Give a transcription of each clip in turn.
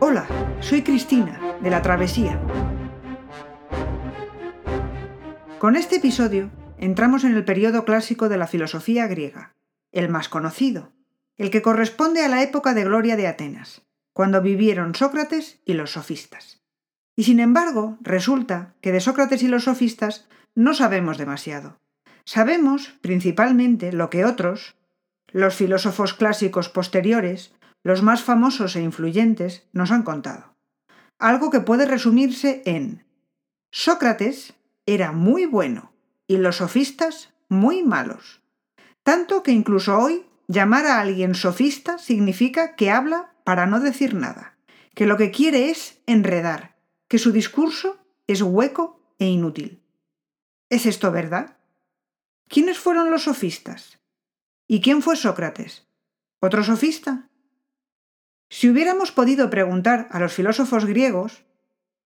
Hola, soy Cristina, de La Travesía. Con este episodio entramos en el periodo clásico de la filosofía griega, el más conocido, el que corresponde a la época de gloria de Atenas, cuando vivieron Sócrates y los sofistas. Y sin embargo, resulta que de Sócrates y los sofistas no sabemos demasiado. Sabemos, principalmente, lo que otros, los filósofos clásicos posteriores, los más famosos e influyentes, nos han contado. Algo que puede resumirse en Sócrates era muy bueno y los sofistas muy malos. Tanto que incluso hoy llamar a alguien sofista significa que habla para no decir nada, que lo que quiere es enredar, que su discurso es hueco e inútil. ¿Es esto verdad? ¿Quiénes fueron los sofistas? ¿Y quién fue Sócrates? ¿Otro sofista? Si hubiéramos podido preguntar a los filósofos griegos,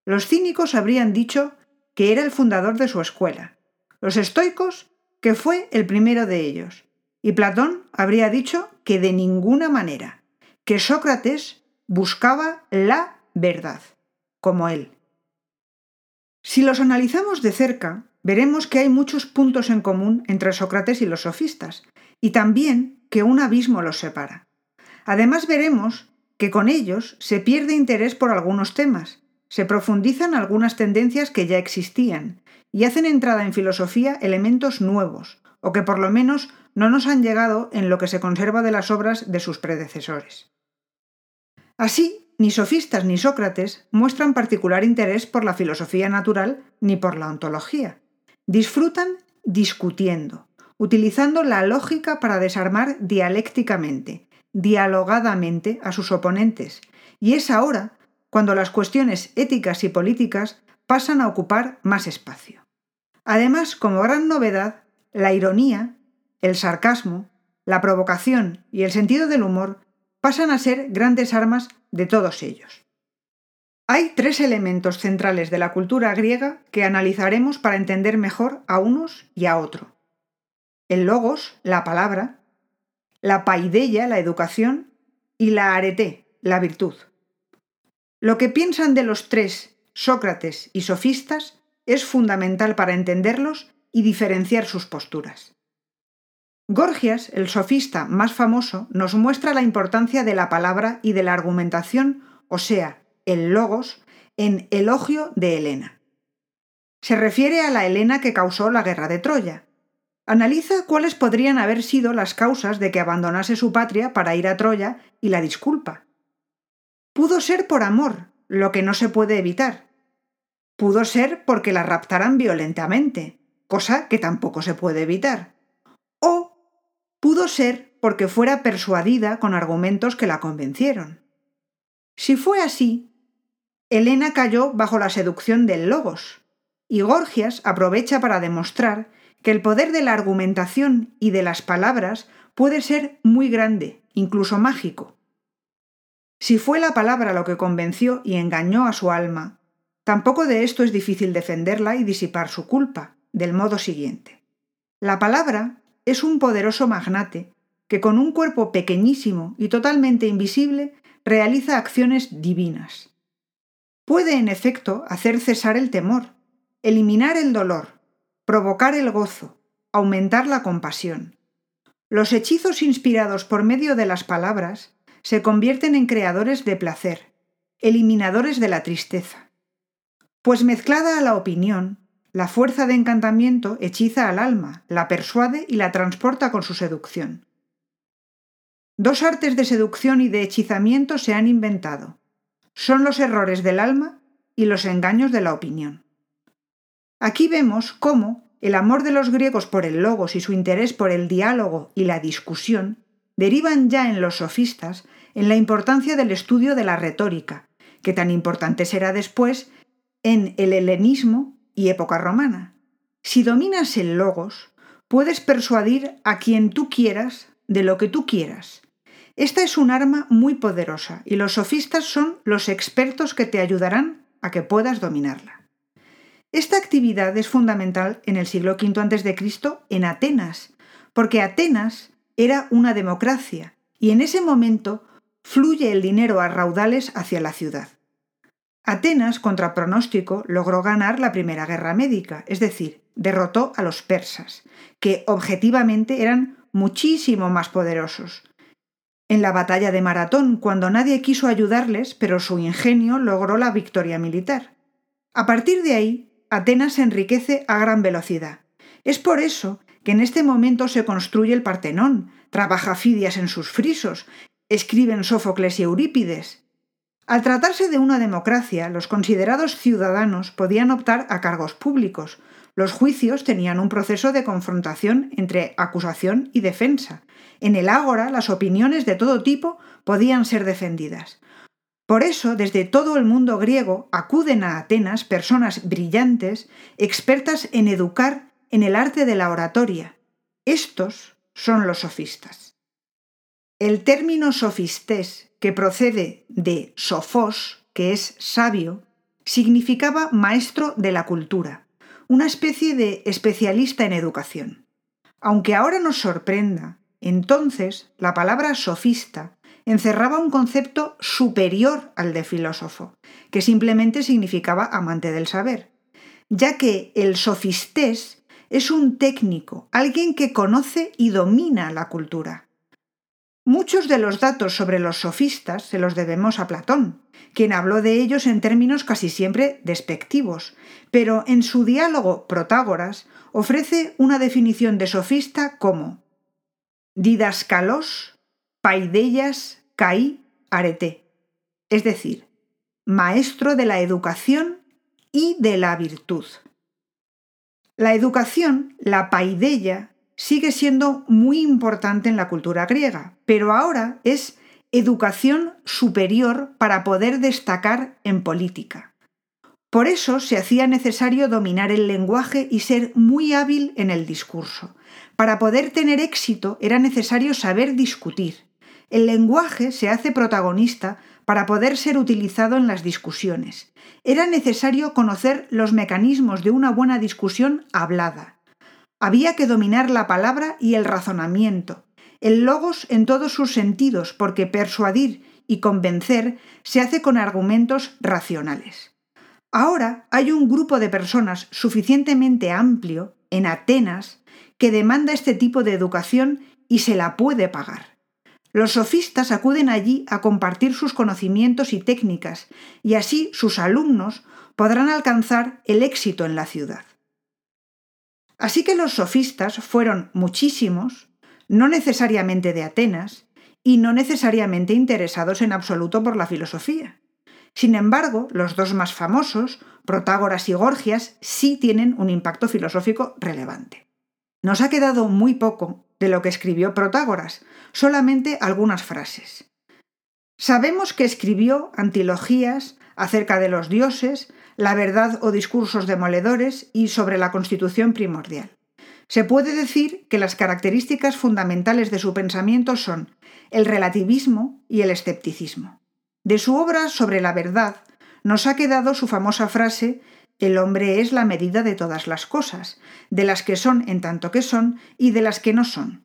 los cínicos habrían dicho que era el fundador de su escuela, los estoicos que fue el primero de ellos, y Platón habría dicho que de ninguna manera, que Sócrates buscaba la verdad, como él. Si los analizamos de cerca, veremos que hay muchos puntos en común entre Sócrates y los sofistas, y también que un abismo los separa. Además veremos que con ellos se pierde interés por algunos temas, se profundizan algunas tendencias que ya existían, y hacen entrada en filosofía elementos nuevos, o que por lo menos no nos han llegado en lo que se conserva de las obras de sus predecesores. Así, ni sofistas ni Sócrates muestran particular interés por la filosofía natural ni por la ontología. Disfrutan discutiendo, utilizando la lógica para desarmar dialécticamente, dialogadamente a sus oponentes, y es ahora cuando las cuestiones éticas y políticas pasan a ocupar más espacio. Además, como gran novedad, la ironía, el sarcasmo, la provocación y el sentido del humor pasan a ser grandes armas de todos ellos. Hay tres elementos centrales de la cultura griega que analizaremos para entender mejor a unos y a otro. El logos, la palabra, la paideia, la educación, y la arete, la virtud. Lo que piensan de los tres, Sócrates y sofistas, es fundamental para entenderlos y diferenciar sus posturas. Gorgias, el sofista más famoso, nos muestra la importancia de la palabra y de la argumentación, o sea, el logos, en Elogio de Helena. Se refiere a la Helena que causó la guerra de Troya. Analiza cuáles podrían haber sido las causas de que abandonase su patria para ir a Troya y la disculpa. Pudo ser por amor, lo que no se puede evitar. Pudo ser porque la raptaran violentamente, cosa que tampoco se puede evitar. O pudo ser porque fuera persuadida con argumentos que la convencieron. Si fue así, Helena cayó bajo la seducción del Logos, y Gorgias aprovecha para demostrar que el poder de la argumentación y de las palabras puede ser muy grande, incluso mágico. Si fue la palabra lo que convenció y engañó a su alma, tampoco de esto es difícil defenderla y disipar su culpa, del modo siguiente. La palabra es un poderoso magnate que con un cuerpo pequeñísimo y totalmente invisible realiza acciones divinas. Puede, en efecto, hacer cesar el temor, eliminar el dolor, provocar el gozo, aumentar la compasión. Los hechizos inspirados por medio de las palabras se convierten en creadores de placer, eliminadores de la tristeza. Pues mezclada a la opinión, la fuerza de encantamiento hechiza al alma, la persuade y la transporta con su seducción. Dos artes de seducción y de hechizamiento se han inventado, son los errores del alma y los engaños de la opinión. Aquí vemos cómo el amor de los griegos por el logos y su interés por el diálogo y la discusión derivan ya en los sofistas en la importancia del estudio de la retórica, que tan importante será después en el helenismo y época romana. Si dominas el logos, puedes persuadir a quien tú quieras de lo que tú quieras, esta es un arma muy poderosa y los sofistas son los expertos que te ayudarán a que puedas dominarla. Esta actividad es fundamental en el siglo V a.C. en Atenas, porque Atenas era una democracia y en ese momento fluye el dinero a raudales hacia la ciudad. Atenas, contra pronóstico, logró ganar la Primera Guerra Médica, es decir, derrotó a los persas, que objetivamente eran muchísimo más poderosos. En la batalla de Maratón, cuando nadie quiso ayudarles, pero su ingenio logró la victoria militar. A partir de ahí, Atenas se enriquece a gran velocidad. Es por eso que en este momento se construye el Partenón, trabaja Fidias en sus frisos, escriben Sófocles y Eurípides, al tratarse de una democracia, los considerados ciudadanos podían optar a cargos públicos. Los juicios tenían un proceso de confrontación entre acusación y defensa. En el ágora, las opiniones de todo tipo podían ser defendidas. Por eso, desde todo el mundo griego acuden a Atenas personas brillantes, expertas en educar en el arte de la oratoria. Estos son los sofistas. El término sofistés que procede de sofos, que es sabio, significaba maestro de la cultura, una especie de especialista en educación. Aunque ahora nos sorprenda, entonces la palabra sofista encerraba un concepto superior al de filósofo, que simplemente significaba amante del saber, ya que el sofistés es un técnico, alguien que conoce y domina la cultura. Muchos de los datos sobre los sofistas se los debemos a Platón, quien habló de ellos en términos casi siempre despectivos, pero en su diálogo Protágoras ofrece una definición de sofista como didascalos, paidellas, caí, arete, es decir, maestro de la educación y de la virtud. La educación, la paideia, sigue siendo muy importante en la cultura griega, pero ahora es educación superior para poder destacar en política. Por eso se hacía necesario dominar el lenguaje y ser muy hábil en el discurso. Para poder tener éxito era necesario saber discutir. El lenguaje se hace protagonista para poder ser utilizado en las discusiones. Era necesario conocer los mecanismos de una buena discusión hablada. Había que dominar la palabra y el razonamiento, el logos en todos sus sentidos, porque persuadir y convencer se hace con argumentos racionales. Ahora hay un grupo de personas suficientemente amplio, en Atenas, que demanda este tipo de educación y se la puede pagar. Los sofistas acuden allí a compartir sus conocimientos y técnicas, y así sus alumnos podrán alcanzar el éxito en la ciudad. Así que los sofistas fueron muchísimos, no necesariamente de Atenas, y no necesariamente interesados en absoluto por la filosofía. Sin embargo, los dos más famosos, Protágoras y Gorgias, sí tienen un impacto filosófico relevante. Nos ha quedado muy poco de lo que escribió Protágoras, solamente algunas frases. Sabemos que escribió antilogías acerca de los dioses, la verdad o discursos demoledores y sobre la constitución primordial. Se puede decir que las características fundamentales de su pensamiento son el relativismo y el escepticismo. De su obra sobre la verdad nos ha quedado su famosa frase El hombre es la medida de todas las cosas, de las que son en tanto que son y de las que no son.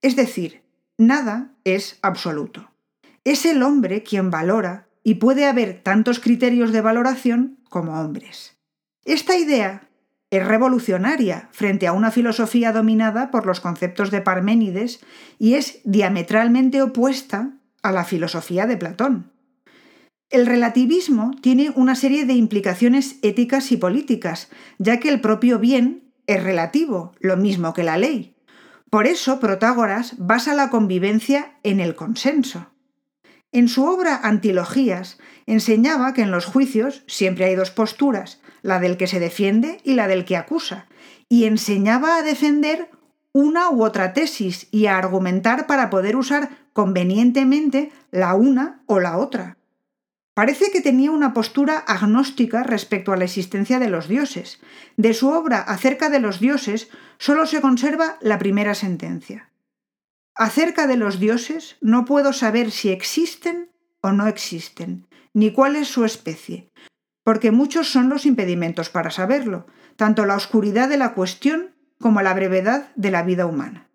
Es decir, nada es absoluto. Es el hombre quien valora y puede haber tantos criterios de valoración como hombres. Esta idea es revolucionaria frente a una filosofía dominada por los conceptos de Parménides y es diametralmente opuesta a la filosofía de Platón. El relativismo tiene una serie de implicaciones éticas y políticas, ya que el propio bien es relativo, lo mismo que la ley. Por eso Protágoras basa la convivencia en el consenso. En su obra Antilogías enseñaba que en los juicios siempre hay dos posturas, la del que se defiende y la del que acusa, y enseñaba a defender una u otra tesis y a argumentar para poder usar convenientemente la una o la otra. Parece que tenía una postura agnóstica respecto a la existencia de los dioses. De su obra acerca de los dioses solo se conserva la primera sentencia. Acerca de los dioses no puedo saber si existen o no existen, ni cuál es su especie, porque muchos son los impedimentos para saberlo, tanto la oscuridad de la cuestión como la brevedad de la vida humana.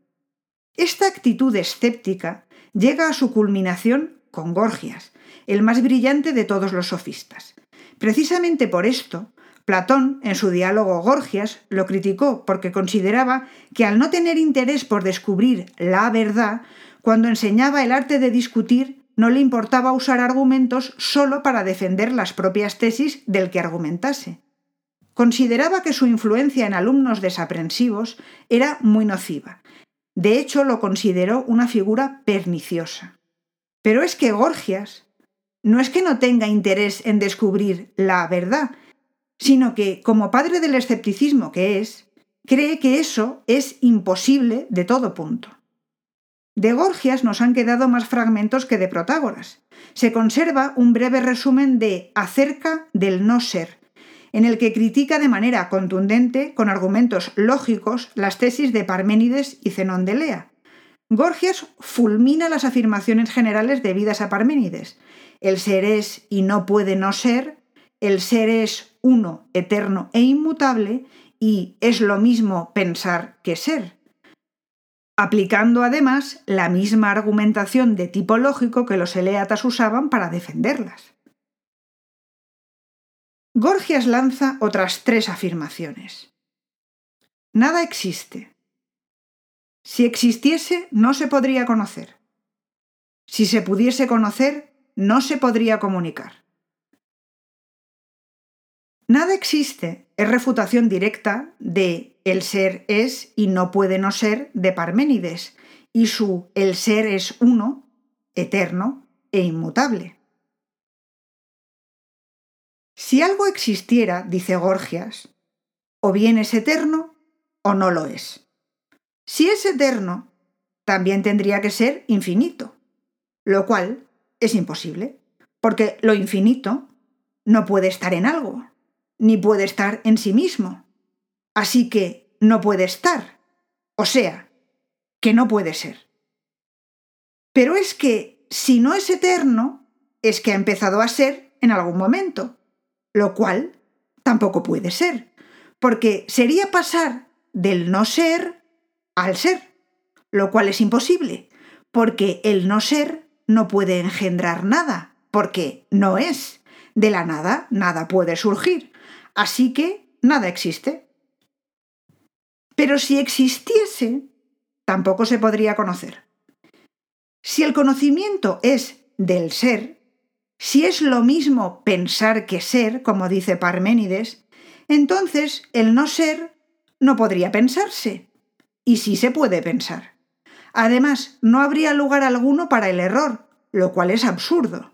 Esta actitud escéptica llega a su culminación con Gorgias, el más brillante de todos los sofistas. Precisamente por esto, Platón, en su diálogo Gorgias, lo criticó porque consideraba que al no tener interés por descubrir la verdad, cuando enseñaba el arte de discutir, no le importaba usar argumentos solo para defender las propias tesis del que argumentase. Consideraba que su influencia en alumnos desaprensivos era muy nociva. De hecho, lo consideró una figura perniciosa. Pero es que Gorgias no es que no tenga interés en descubrir la verdad, sino que, como padre del escepticismo que es, cree que eso es imposible de todo punto. De Gorgias nos han quedado más fragmentos que de Protágoras. Se conserva un breve resumen de Acerca del no ser, en el que critica de manera contundente, con argumentos lógicos, las tesis de Parménides y Zenón de Lea. Gorgias fulmina las afirmaciones generales debidas a Parménides. El ser es y no puede no ser, el ser es uno, eterno e inmutable, y es lo mismo pensar que ser, aplicando además la misma argumentación de tipo lógico que los eleatas usaban para defenderlas. Gorgias lanza otras tres afirmaciones. Nada existe. Si existiese, no se podría conocer. Si se pudiese conocer, no se podría comunicar. Nada existe es refutación directa de el ser es y no puede no ser de Parménides y su el ser es uno, eterno e inmutable. Si algo existiera, dice Gorgias, o bien es eterno o no lo es. Si es eterno, también tendría que ser infinito, lo cual es imposible, porque lo infinito no puede estar en algo ni puede estar en sí mismo. Así que no puede estar. O sea, que no puede ser. Pero es que si no es eterno, es que ha empezado a ser en algún momento, lo cual tampoco puede ser, porque sería pasar del no ser al ser, lo cual es imposible, porque el no ser no puede engendrar nada, porque no es. De la nada, nada puede surgir. Así que nada existe. Pero si existiese, tampoco se podría conocer. Si el conocimiento es del ser, si es lo mismo pensar que ser, como dice Parménides, entonces el no ser no podría pensarse. Y sí se puede pensar. Además, no habría lugar alguno para el error, lo cual es absurdo.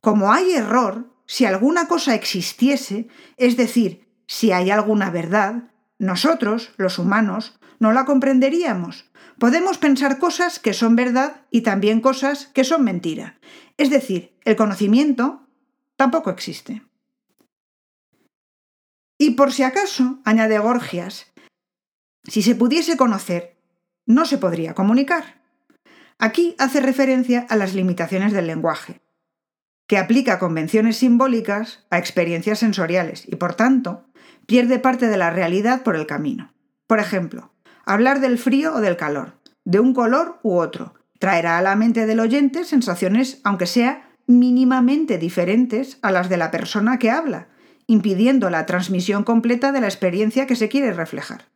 Como hay error, si alguna cosa existiese, es decir, si hay alguna verdad, nosotros, los humanos, no la comprenderíamos. Podemos pensar cosas que son verdad y también cosas que son mentira. Es decir, el conocimiento tampoco existe. Y por si acaso, añade Gorgias, si se pudiese conocer, no se podría comunicar. Aquí hace referencia a las limitaciones del lenguaje que aplica convenciones simbólicas a experiencias sensoriales y, por tanto, pierde parte de la realidad por el camino. Por ejemplo, hablar del frío o del calor, de un color u otro, traerá a la mente del oyente sensaciones, aunque sea mínimamente diferentes a las de la persona que habla, impidiendo la transmisión completa de la experiencia que se quiere reflejar.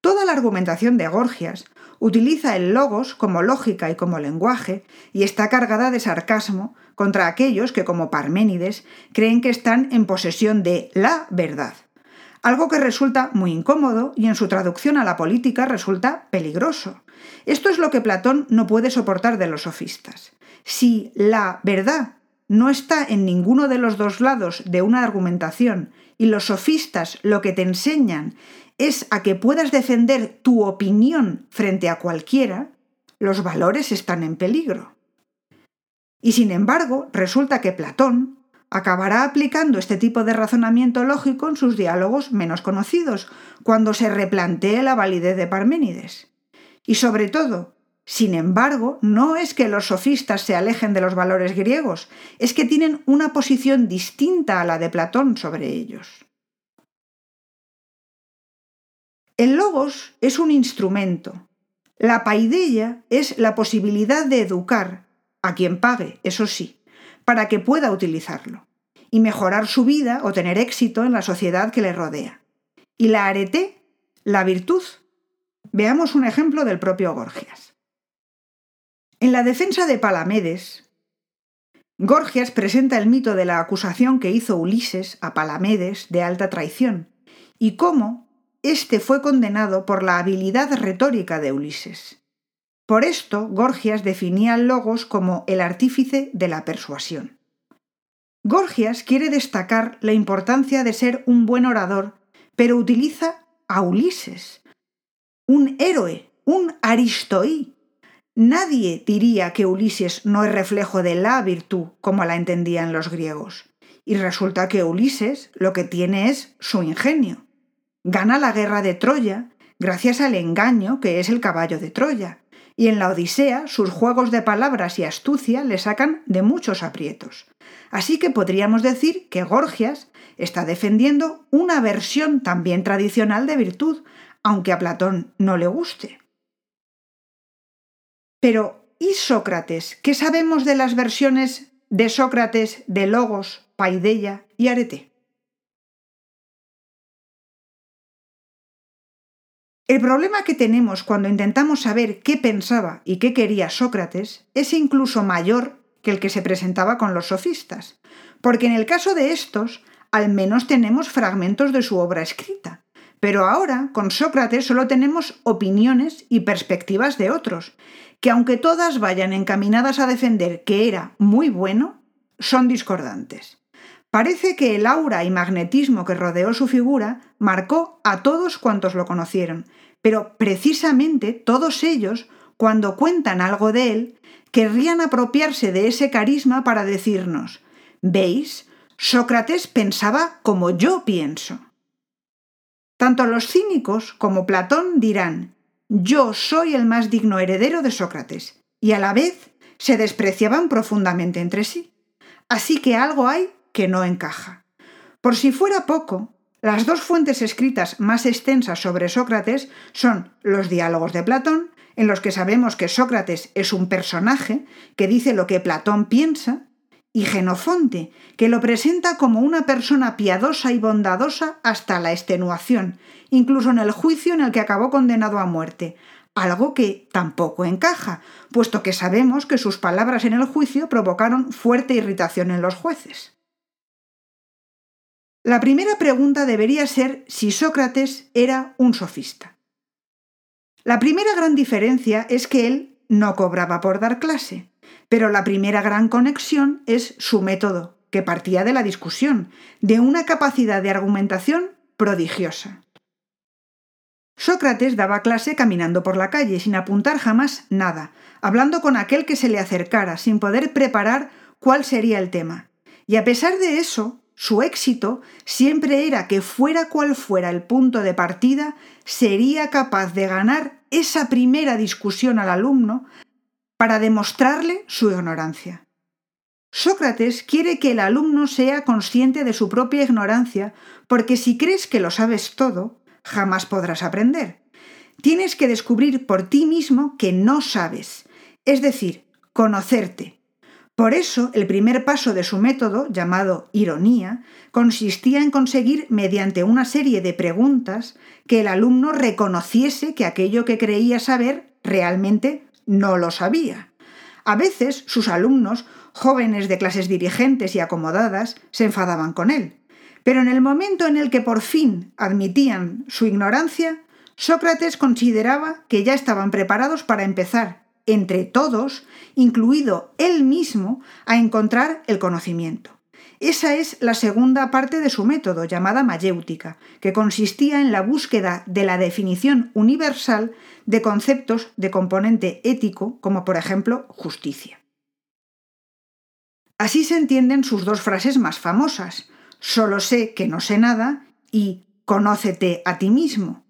Toda la argumentación de Gorgias utiliza el logos como lógica y como lenguaje y está cargada de sarcasmo contra aquellos que, como Parménides, creen que están en posesión de la verdad, algo que resulta muy incómodo y en su traducción a la política resulta peligroso. Esto es lo que Platón no puede soportar de los sofistas. Si la verdad no está en ninguno de los dos lados de una argumentación y los sofistas lo que te enseñan es a que puedas defender tu opinión frente a cualquiera, los valores están en peligro. Y sin embargo, resulta que Platón acabará aplicando este tipo de razonamiento lógico en sus diálogos menos conocidos, cuando se replantee la validez de Parménides. Y sobre todo, sin embargo, no es que los sofistas se alejen de los valores griegos, es que tienen una posición distinta a la de Platón sobre ellos. El logos es un instrumento. La paideia es la posibilidad de educar, a quien pague, eso sí, para que pueda utilizarlo, y mejorar su vida o tener éxito en la sociedad que le rodea. Y la arete, la virtud. Veamos un ejemplo del propio Gorgias. En la defensa de Palamedes, Gorgias presenta el mito de la acusación que hizo Ulises a Palamedes de alta traición y cómo éste fue condenado por la habilidad retórica de Ulises. Por esto, Gorgias definía al Logos como el artífice de la persuasión. Gorgias quiere destacar la importancia de ser un buen orador, pero utiliza a Ulises, un héroe, un aristoí, Nadie diría que Ulises no es reflejo de la virtud como la entendían los griegos. Y resulta que Ulises lo que tiene es su ingenio. Gana la guerra de Troya gracias al engaño que es el caballo de Troya. Y en la Odisea sus juegos de palabras y astucia le sacan de muchos aprietos. Así que podríamos decir que Gorgias está defendiendo una versión también tradicional de virtud, aunque a Platón no le guste. Pero, ¿y Sócrates? ¿Qué sabemos de las versiones de Sócrates de Logos, Paideia y Arete? El problema que tenemos cuando intentamos saber qué pensaba y qué quería Sócrates es incluso mayor que el que se presentaba con los sofistas, porque en el caso de estos al menos tenemos fragmentos de su obra escrita, pero ahora con Sócrates solo tenemos opiniones y perspectivas de otros, que aunque todas vayan encaminadas a defender que era muy bueno, son discordantes. Parece que el aura y magnetismo que rodeó su figura marcó a todos cuantos lo conocieron, pero precisamente todos ellos, cuando cuentan algo de él, querrían apropiarse de ese carisma para decirnos, ¿veis? Sócrates pensaba como yo pienso. Tanto los cínicos como Platón dirán, yo soy el más digno heredero de Sócrates, y a la vez se despreciaban profundamente entre sí. Así que algo hay que no encaja. Por si fuera poco, las dos fuentes escritas más extensas sobre Sócrates son los diálogos de Platón, en los que sabemos que Sócrates es un personaje que dice lo que Platón piensa, y Genofonte, que lo presenta como una persona piadosa y bondadosa hasta la extenuación, incluso en el juicio en el que acabó condenado a muerte, algo que tampoco encaja, puesto que sabemos que sus palabras en el juicio provocaron fuerte irritación en los jueces. La primera pregunta debería ser si Sócrates era un sofista. La primera gran diferencia es que él no cobraba por dar clase, pero la primera gran conexión es su método, que partía de la discusión, de una capacidad de argumentación prodigiosa. Sócrates daba clase caminando por la calle, sin apuntar jamás nada, hablando con aquel que se le acercara, sin poder preparar cuál sería el tema. Y a pesar de eso, su éxito siempre era que fuera cual fuera el punto de partida, sería capaz de ganar esa primera discusión al alumno para demostrarle su ignorancia. Sócrates quiere que el alumno sea consciente de su propia ignorancia, porque si crees que lo sabes todo, jamás podrás aprender. Tienes que descubrir por ti mismo que no sabes, es decir, conocerte. Por eso, el primer paso de su método, llamado ironía, consistía en conseguir, mediante una serie de preguntas, que el alumno reconociese que aquello que creía saber realmente no lo sabía. A veces sus alumnos, jóvenes de clases dirigentes y acomodadas, se enfadaban con él. Pero en el momento en el que por fin admitían su ignorancia, Sócrates consideraba que ya estaban preparados para empezar, entre todos, incluido él mismo, a encontrar el conocimiento. Esa es la segunda parte de su método, llamada mayéutica, que consistía en la búsqueda de la definición universal de conceptos de componente ético, como por ejemplo justicia. Así se entienden sus dos frases más famosas, solo sé que no sé nada y conócete a ti mismo.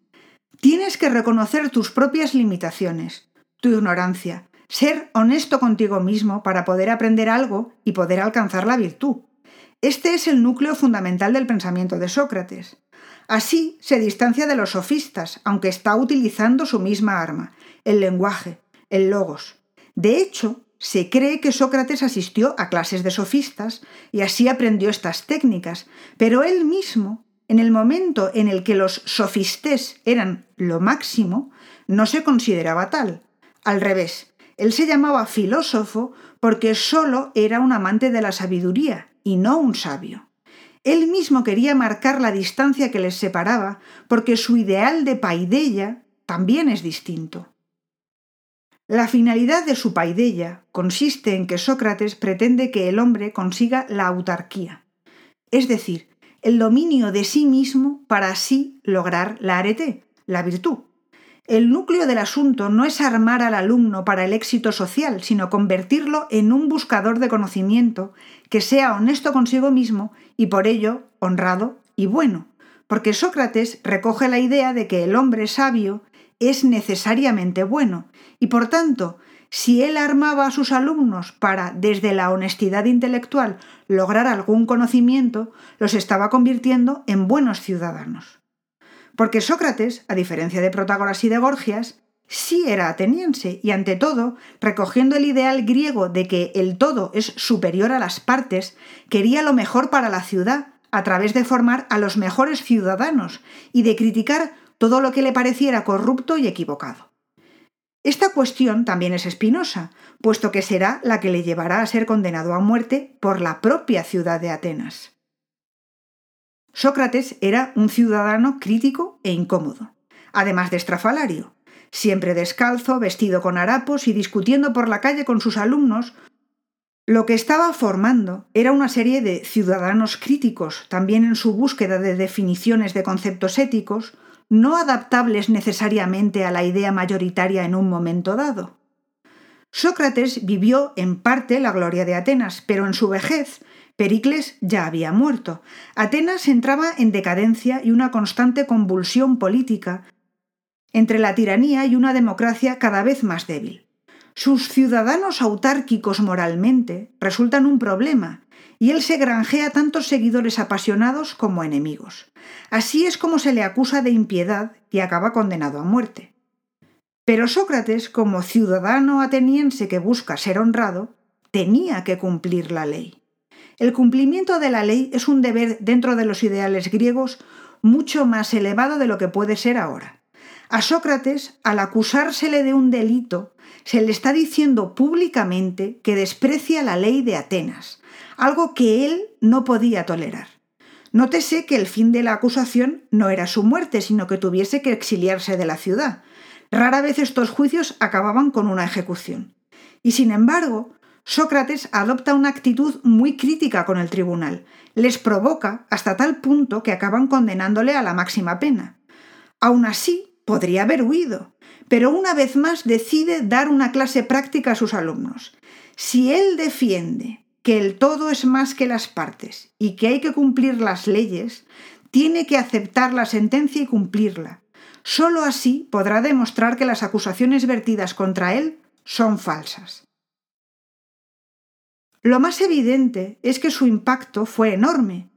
Tienes que reconocer tus propias limitaciones, tu ignorancia, ser honesto contigo mismo para poder aprender algo y poder alcanzar la virtud. Este es el núcleo fundamental del pensamiento de Sócrates. Así se distancia de los sofistas, aunque está utilizando su misma arma, el lenguaje, el logos. De hecho, se cree que Sócrates asistió a clases de sofistas y así aprendió estas técnicas, pero él mismo, en el momento en el que los sofistés eran lo máximo, no se consideraba tal. Al revés, él se llamaba filósofo porque solo era un amante de la sabiduría y no un sabio. Él mismo quería marcar la distancia que les separaba porque su ideal de paideia también es distinto. La finalidad de su paideia consiste en que Sócrates pretende que el hombre consiga la autarquía, es decir, el dominio de sí mismo para así lograr la arete, la virtud. El núcleo del asunto no es armar al alumno para el éxito social, sino convertirlo en un buscador de conocimiento que sea honesto consigo mismo y por ello honrado y bueno, porque Sócrates recoge la idea de que el hombre sabio es necesariamente bueno, y por tanto, si él armaba a sus alumnos para, desde la honestidad intelectual, lograr algún conocimiento, los estaba convirtiendo en buenos ciudadanos. Porque Sócrates, a diferencia de Protágoras y de Gorgias, sí era ateniense y ante todo, recogiendo el ideal griego de que el todo es superior a las partes, quería lo mejor para la ciudad, a través de formar a los mejores ciudadanos y de criticar todo lo que le pareciera corrupto y equivocado. Esta cuestión también es espinosa, puesto que será la que le llevará a ser condenado a muerte por la propia ciudad de Atenas. Sócrates era un ciudadano crítico e incómodo, además de estrafalario, siempre descalzo, vestido con harapos y discutiendo por la calle con sus alumnos, lo que estaba formando era una serie de ciudadanos críticos, también en su búsqueda de definiciones de conceptos éticos, no adaptables necesariamente a la idea mayoritaria en un momento dado. Sócrates vivió en parte la gloria de Atenas, pero en su vejez Pericles ya había muerto. Atenas entraba en decadencia y una constante convulsión política entre la tiranía y una democracia cada vez más débil. Sus ciudadanos autárquicos moralmente resultan un problema, y él se granjea tantos seguidores apasionados como enemigos. Así es como se le acusa de impiedad y acaba condenado a muerte. Pero Sócrates, como ciudadano ateniense que busca ser honrado, tenía que cumplir la ley. El cumplimiento de la ley es un deber dentro de los ideales griegos mucho más elevado de lo que puede ser ahora. A Sócrates, al acusársele de un delito, se le está diciendo públicamente que desprecia la ley de Atenas, algo que él no podía tolerar. Nótese que el fin de la acusación no era su muerte, sino que tuviese que exiliarse de la ciudad. Rara vez estos juicios acababan con una ejecución. Y sin embargo, Sócrates adopta una actitud muy crítica con el tribunal. Les provoca hasta tal punto que acaban condenándole a la máxima pena. Aún así, podría haber huido, pero una vez más decide dar una clase práctica a sus alumnos. Si él defiende que el todo es más que las partes y que hay que cumplir las leyes, tiene que aceptar la sentencia y cumplirla. Solo así podrá demostrar que las acusaciones vertidas contra él son falsas. Lo más evidente es que su impacto fue enorme,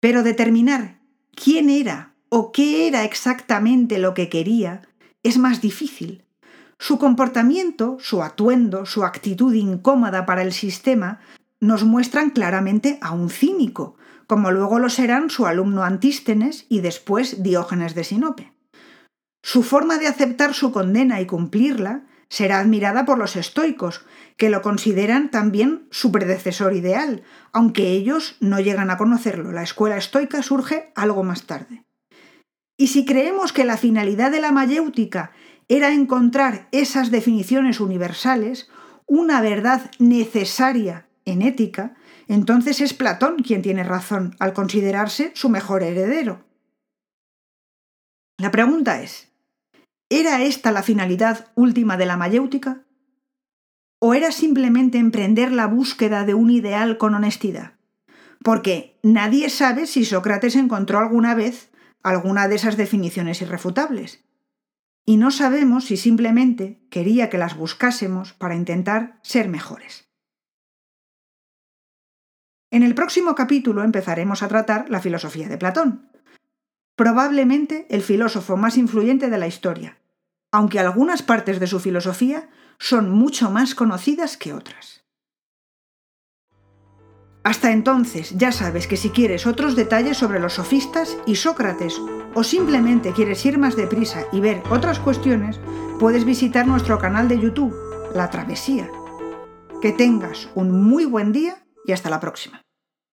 pero determinar quién era o qué era exactamente lo que quería es más difícil. Su comportamiento, su atuendo, su actitud incómoda para el sistema nos muestran claramente a un cínico, como luego lo serán su alumno Antístenes y después Diógenes de Sinope. Su forma de aceptar su condena y cumplirla será admirada por los estoicos, que lo consideran también su predecesor ideal, aunque ellos no llegan a conocerlo. La escuela estoica surge algo más tarde. Y si creemos que la finalidad de la mayéutica era encontrar esas definiciones universales, una verdad necesaria en ética, entonces es Platón quien tiene razón al considerarse su mejor heredero. La pregunta es, ¿era esta la finalidad última de la mayéutica? ¿O era simplemente emprender la búsqueda de un ideal con honestidad? Porque nadie sabe si Sócrates encontró alguna vez alguna de esas definiciones irrefutables. Y no sabemos si simplemente quería que las buscásemos para intentar ser mejores. En el próximo capítulo empezaremos a tratar la filosofía de Platón, probablemente el filósofo más influyente de la historia, aunque algunas partes de su filosofía son mucho más conocidas que otras. Hasta entonces, ya sabes que si quieres otros detalles sobre los sofistas y Sócrates o simplemente quieres ir más deprisa y ver otras cuestiones, puedes visitar nuestro canal de YouTube, La Travesía. Que tengas un muy buen día y hasta la próxima.